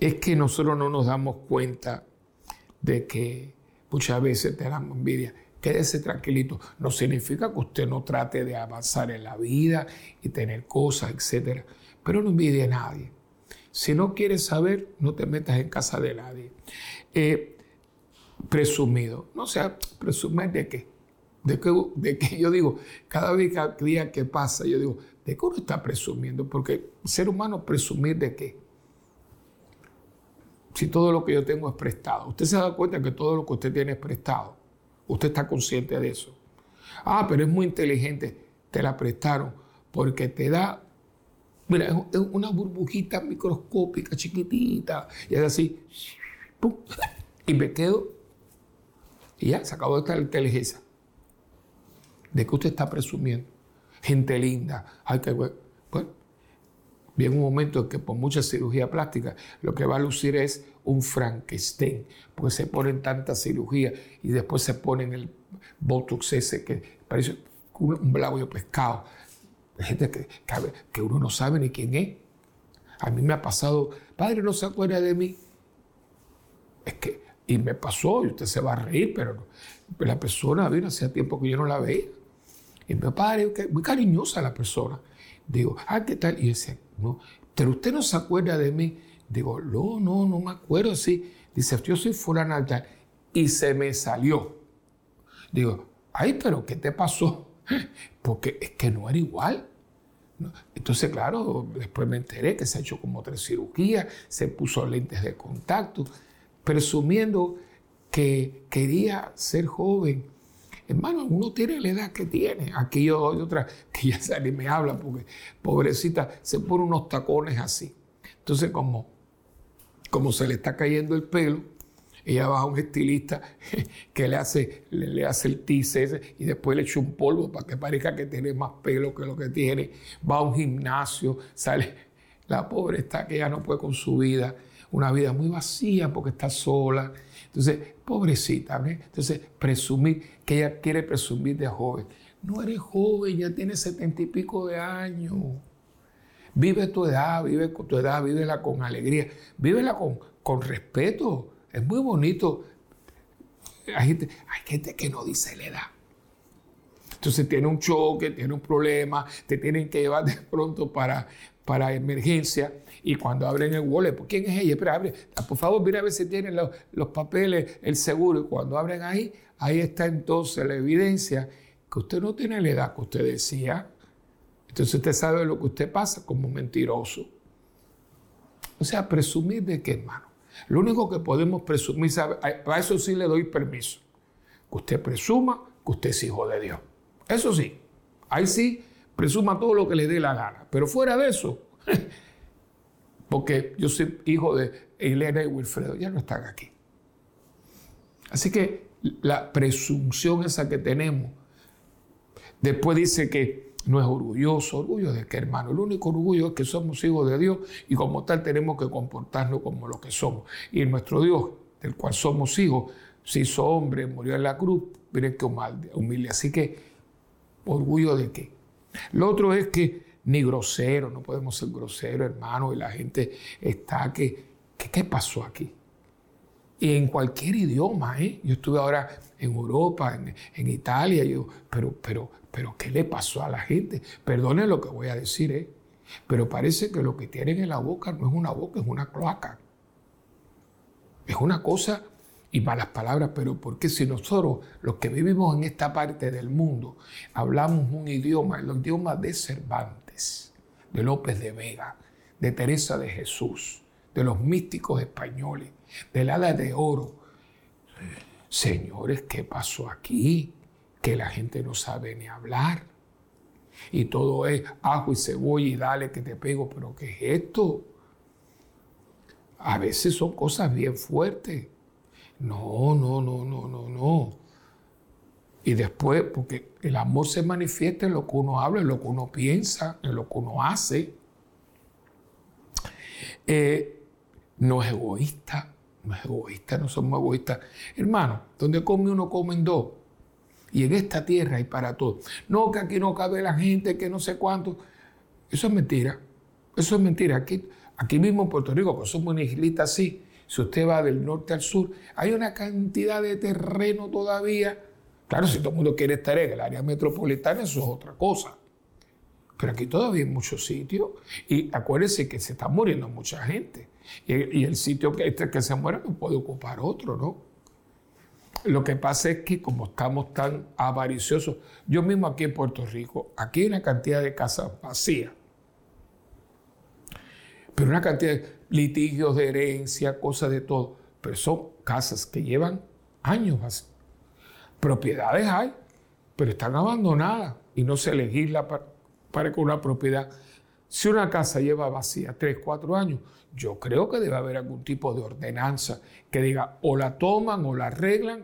Es que nosotros no nos damos cuenta de que muchas veces tenemos envidia. Quédese tranquilito. No significa que usted no trate de avanzar en la vida y tener cosas, etc. Pero no envidie a nadie. Si no quieres saber, no te metas en casa de nadie. Eh, presumido. No sea, presumir de qué. De que, de que yo digo, cada día que pasa, yo digo, ¿de qué uno está presumiendo? Porque ser humano presumir de qué. Si todo lo que yo tengo es prestado. Usted se da cuenta que todo lo que usted tiene es prestado. Usted está consciente de eso. Ah, pero es muy inteligente. Te la prestaron porque te da, mira, es una burbujita microscópica, chiquitita, y es así, y me quedo, y ya, se acabó esta inteligencia. ¿De qué usted está presumiendo? Gente linda, que, bueno, viene un momento en que por mucha cirugía plástica lo que va a lucir es un Frankenstein, porque se ponen tanta cirugía y después se ponen el Botox ese que parece un labio pescado. Hay gente que, que uno no sabe ni quién es. A mí me ha pasado, padre, no se acuerda de mí. Es que, y me pasó, y usted se va a reír, pero la persona, vino hacía tiempo que yo no la veía. Y mi padre, muy cariñosa la persona. Digo, ah, ¿qué tal? Y dice, no, pero usted no se acuerda de mí. Digo, no, no, no me acuerdo, sí. Dice, yo soy fulana tal. Y se me salió. Digo, ay, pero ¿qué te pasó? Porque es que no era igual. Entonces, claro, después me enteré que se ha hecho como tres cirugías, se puso lentes de contacto, presumiendo que quería ser joven. Hermano, uno tiene la edad que tiene. Aquí yo doy otra que ya sale y me habla porque, pobrecita, se pone unos tacones así. Entonces, como, como se le está cayendo el pelo, ella va a un estilista que le hace, le, hace el tice y después le echa un polvo para que parezca que tiene más pelo que lo que tiene. Va a un gimnasio, sale. La pobre está que ya no puede con su vida. Una vida muy vacía porque está sola. Entonces, pobrecita, ¿ves? Entonces, presumir, que ella quiere presumir de joven. No eres joven, ya tienes setenta y pico de años. Vive tu edad, vive tu edad, vívela con alegría, vívela con, con respeto. Es muy bonito. Hay gente, hay gente que no dice la edad. Entonces tiene un choque, tiene un problema, te tienen que llevar de pronto para, para emergencia. Y cuando abren el wallet, pues, ¿quién es ella? Pero abre, ah, por favor, mira a ver si tienen los, papeles, el seguro. Y cuando abren ahí, ahí está entonces la evidencia que usted no tiene la edad que usted decía. Entonces usted sabe lo que usted pasa como mentiroso. O sea, presumir de qué, hermano. Lo único que podemos presumir, para eso sí le doy permiso, que usted presuma que usted es hijo de Dios. Eso sí, ahí sí presuma todo lo que le dé la gana. Pero fuera de eso, porque yo soy hijo de Elena y Wilfredo, ya no están aquí. Así que la presunción esa que tenemos, después dice que no es orgulloso. ¿Orgullo de qué, hermano? El único orgullo es que somos hijos de Dios y como tal tenemos que comportarnos como lo que somos. Y nuestro Dios, del cual somos hijos, se hizo hombre, murió en la cruz. Miren qué humilde. Así que, ¿orgullo de qué? Lo otro es que ni grosero, no podemos ser groseros, hermano, y la gente está que, ¿qué pasó aquí? Y en cualquier idioma, ¿eh? Yo estuve ahora en Europa, en, en Italia, yo, pero, pero, pero ¿qué le pasó a la gente? Perdone lo que voy a decir, ¿eh? Pero parece que lo que tienen en la boca no es una boca, es una cloaca. Es una cosa y malas palabras, pero porque si nosotros, los que vivimos en esta parte del mundo, hablamos un idioma, el idioma de Cervantes, de López de Vega, de Teresa de Jesús, de los místicos españoles, del ala de oro. Señores, ¿qué pasó aquí? que la gente no sabe ni hablar. Y todo es ajo y cebolla y dale que te pego, pero ¿qué es esto? A veces son cosas bien fuertes. No, no, no, no, no, no. Y después, porque el amor se manifiesta en lo que uno habla, en lo que uno piensa, en lo que uno hace. Eh, no es egoísta, no es egoísta, no somos egoístas. Hermano, donde come uno, comen dos y en esta tierra hay para todos. No que aquí no cabe la gente, que no sé cuánto. Eso es mentira. Eso es mentira. Aquí, aquí mismo en Puerto Rico, que somos una islita así, si usted va del norte al sur, hay una cantidad de terreno todavía. Claro, si todo el mundo quiere estar en el área metropolitana, eso es otra cosa. Pero aquí todavía hay muchos sitios. Y acuérdense que se está muriendo mucha gente. Y, el sitio que, este que se muere no puede ocupar otro, ¿no? Lo que pasa es que como estamos tan avariciosos, yo mismo aquí en Puerto Rico, aquí hay una cantidad de casas vacías, pero una cantidad de litigios de herencia, cosas de todo, pero son casas que llevan años vacías. Propiedades hay, pero están abandonadas y no se legisla para, para que una propiedad. Si una casa lleva vacía 3, 4 años, yo creo que debe haber algún tipo de ordenanza que diga o la toman o la arreglan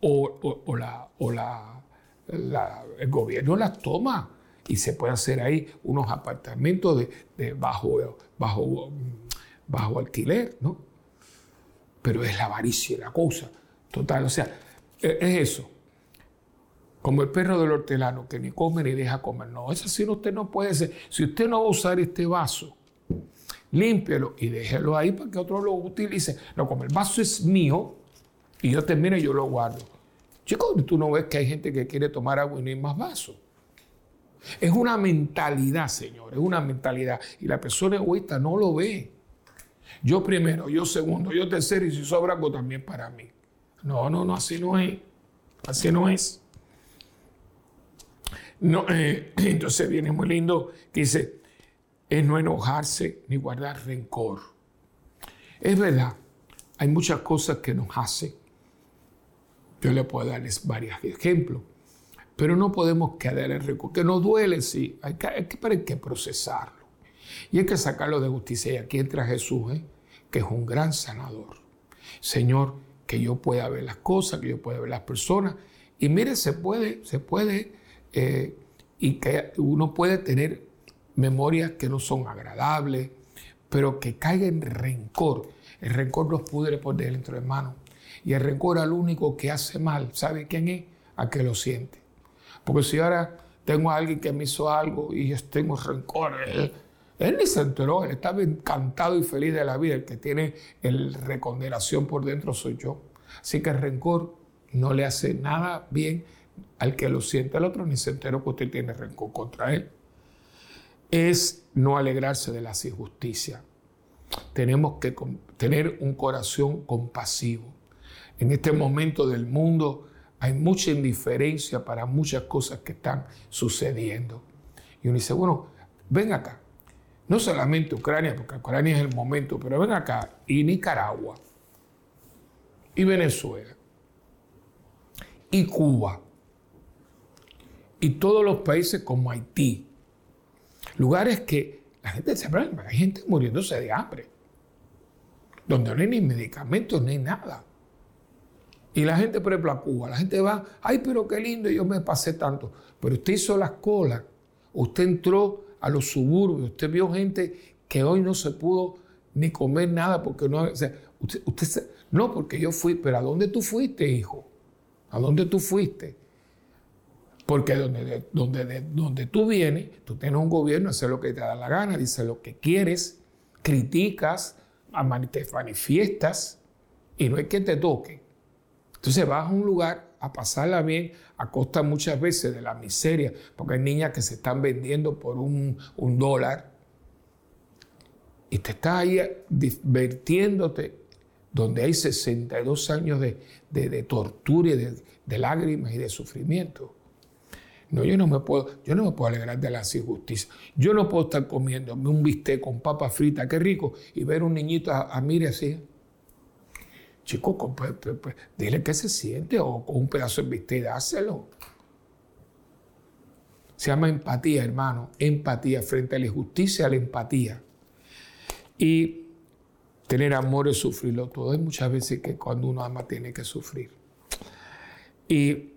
o, la, o la, el gobierno las toma y se puede hacer ahí unos apartamentos de, bajo, bajo, bajo alquiler, ¿no? Pero es la avaricia la cosa total. O sea, es eso. Como el perro del hortelano que ni come ni deja comer. No, eso sí usted no puede ser. Si usted no va a usar este vaso, límpielo y déjelo ahí para que otro lo utilice. No, como el vaso es mío y yo termino y yo lo guardo. Chicos, tú no ves que hay gente que quiere tomar agua y no hay más vaso. Es una mentalidad, Señor, es una mentalidad. Y la persona egoísta no lo ve. Yo primero, yo segundo, yo tercero y si sobra algo también para mí. No, no, no, así no es. Así no es. No, eh, entonces viene muy lindo que dice, es no enojarse ni guardar rencor. Es verdad, hay muchas cosas que nos hacen yo le puedo darles varios ejemplos. Pero no podemos quedar en recuerdo. Que nos duele, sí. Hay que, hay que, procesarlo. Y hay que sacarlo de justicia. Y aquí entra Jesús, ¿eh? que es un gran sanador. Señor, que yo pueda ver las cosas, que yo pueda ver las personas. Y mire, se puede, se puede, eh, y que uno puede tener memorias que no son agradables, pero que caiga en rencor. El rencor nos pudre por dentro, hermano. Y el rencor al único que hace mal, ¿sabe quién es? A que lo siente. Porque si ahora tengo a alguien que me hizo algo y yo tengo rencor, él, ni se enteró, él estaba encantado y feliz de la vida. El que tiene el recondenación por dentro soy yo. Así que el rencor no le hace nada bien al que lo siente al otro, ni se enteró que usted tiene rencor contra él. Es no alegrarse de las injusticias. Tenemos que tener un corazón compasivo. En este momento del mundo hay mucha indiferencia para muchas cosas que están sucediendo. Y uno dice, bueno, ven acá. No solamente Ucrania, porque Ucrania es el momento, pero ven acá. Y Nicaragua. Y Venezuela. Y Cuba. Y todos los países como Haití. Lugares que la gente se hay gente muriéndose de hambre. Donde no hay ni medicamentos ni nada. Y la gente, por ejemplo, a Cuba, la gente va, ay, pero qué lindo, yo me pasé tanto. Pero usted hizo las colas, usted entró a los suburbios, usted vio gente que hoy no se pudo ni comer nada porque no, o sea, usted, no, porque yo fui, pero ¿a dónde tú fuiste, hijo? ¿A dónde tú fuiste? Porque donde, donde, donde tú vienes, tú tienes un gobierno, hace lo que te da la gana, dice lo que quieres, criticas, te manifiestas y no hay que te toque. Entonces vas a un lugar a pasarla bien a costa muchas veces de la miseria, porque hay niñas que se están vendiendo por un, dólar y te estás ahí divirtiéndote donde hay 62 años de, tortura y de, lágrimas y de sufrimiento. No, yo no me puedo, yo no me puedo alegrar de las injusticias. Yo no puedo estar comiéndome un bistec con papa frita, qué rico, y ver un niñito a, a mire así. Chico, pues, pues, pues, dile qué se siente o con un pedazo de bistec, dáselo. Se llama empatía, hermano. Empatía frente a la injusticia, la empatía. Y tener amor es sufrirlo todo. Hay muchas veces que cuando uno ama tiene que sufrir. Y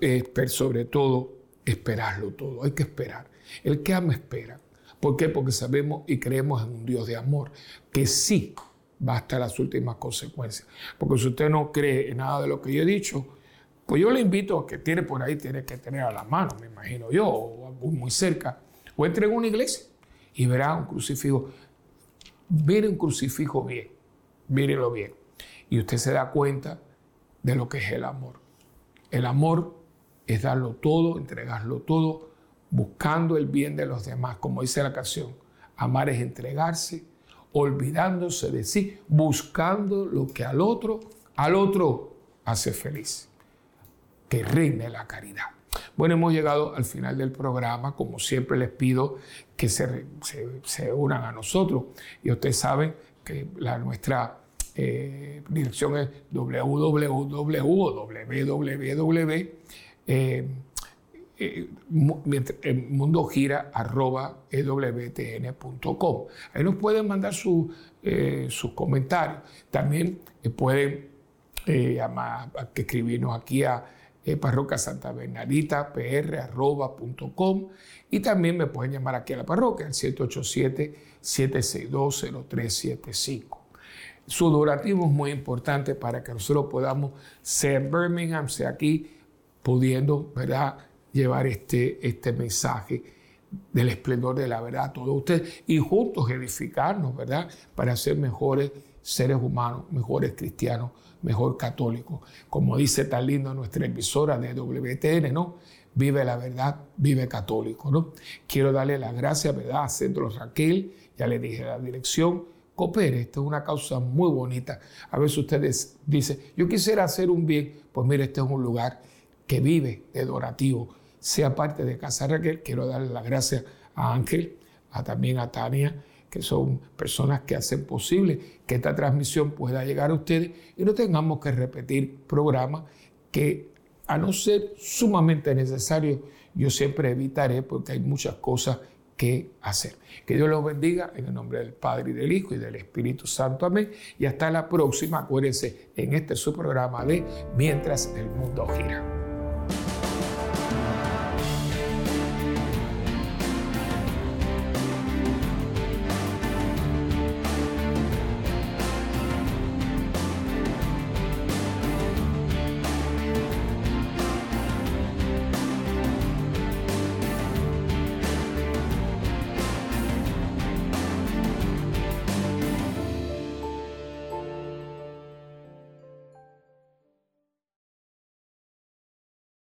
eh, sobre todo, esperarlo todo. Hay que esperar. El que ama espera. ¿Por qué? Porque sabemos y creemos en un Dios de amor que sí va hasta las últimas consecuencias. Porque si usted no cree en nada de lo que yo he dicho, pues yo le invito a que tiene por ahí, tiene que tener a la mano, me imagino yo, o muy cerca, o entre en una iglesia y verá un crucifijo. Mire un crucifijo bien, mírelo bien. Y usted se da cuenta de lo que es el amor. El amor es darlo todo, entregarlo todo, buscando el bien de los demás, como dice la canción. Amar es entregarse olvidándose de sí, buscando lo que al otro al otro hace feliz. Que reine la caridad. Bueno, hemos llegado al final del programa. Como siempre les pido que se, unan a nosotros. Y ustedes saben que la, nuestra eh, dirección es www eh, mundo gira arroba ewtn.com. Ahí nos pueden mandar eh, sus comentarios. También pueden llamar, escribirnos aquí a parroquia santa bernadita pr arroba.com y también me pueden llamar aquí a la parroquia al 787-762-0375. Su donativo es muy importante para que nosotros podamos, ser Birmingham, sea aquí, pudiendo ¿verdad? Llevar este, este mensaje del esplendor de la verdad a todos ustedes y juntos edificarnos, ¿verdad? Para ser mejores seres humanos, mejores cristianos, mejor católicos. Como dice tan lindo nuestra emisora de WTN, ¿no? Vive la verdad, vive católico, ¿no? Quiero darle las gracias, ¿verdad? A Centro Raquel, ya le dije la dirección, coopere, esto es una causa muy bonita. A veces ustedes dicen, yo quisiera hacer un bien, pues mire, este es un lugar que vive de donativo, sea parte de Casa Raquel. Quiero darle las gracias a Ángel, a, también a Tania, que son personas que hacen posible que esta transmisión pueda llegar a ustedes y no tengamos que repetir programas que a no ser sumamente necesario, yo siempre evitaré porque hay muchas cosas que hacer. Que Dios los bendiga en el nombre del Padre y del Hijo y del Espíritu Santo. Amén. Y hasta la próxima. Acuérdense en este su programa de Mientras el mundo gira.